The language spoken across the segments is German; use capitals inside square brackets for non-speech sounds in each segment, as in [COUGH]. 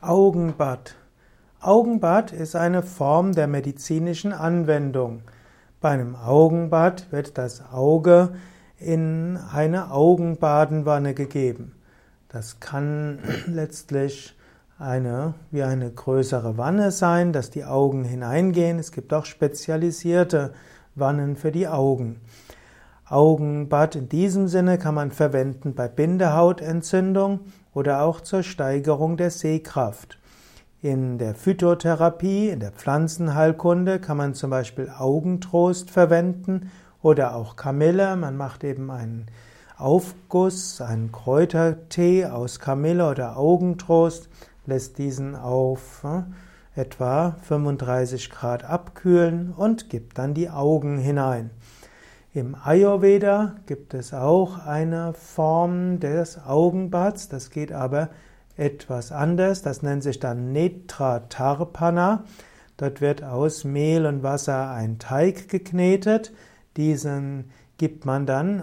Augenbad. Augenbad ist eine Form der medizinischen Anwendung. Bei einem Augenbad wird das Auge in eine Augenbadenwanne gegeben. Das kann [CLEARS THROAT] letztlich eine, wie eine größere Wanne sein, dass die Augen hineingehen. Es gibt auch spezialisierte Wannen für die Augen. Augenbad in diesem Sinne kann man verwenden bei Bindehautentzündung oder auch zur Steigerung der Sehkraft. In der Phytotherapie, in der Pflanzenheilkunde kann man zum Beispiel Augentrost verwenden oder auch Kamille. Man macht eben einen Aufguss, einen Kräutertee aus Kamille oder Augentrost, lässt diesen auf äh, etwa 35 Grad abkühlen und gibt dann die Augen hinein. Im Ayurveda gibt es auch eine Form des Augenbads, das geht aber etwas anders, das nennt sich dann Netra Tarpana. Dort wird aus Mehl und Wasser ein Teig geknetet, diesen gibt man dann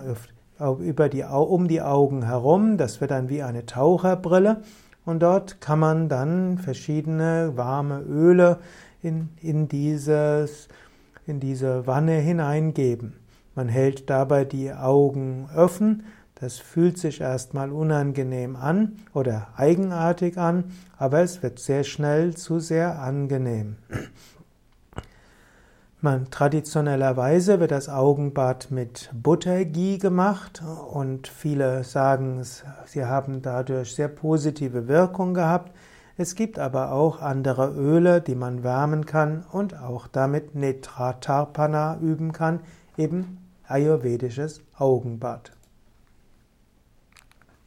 über die, um die Augen herum, das wird dann wie eine Taucherbrille. Und dort kann man dann verschiedene warme Öle in, in, dieses, in diese Wanne hineingeben. Man hält dabei die Augen offen. Das fühlt sich erstmal unangenehm an oder eigenartig an, aber es wird sehr schnell zu sehr angenehm. Man, traditionellerweise wird das Augenbad mit Buttergie gemacht und viele sagen, sie haben dadurch sehr positive Wirkung gehabt. Es gibt aber auch andere Öle, die man wärmen kann und auch damit Netratarpana üben kann, eben ayurvedisches Augenbad.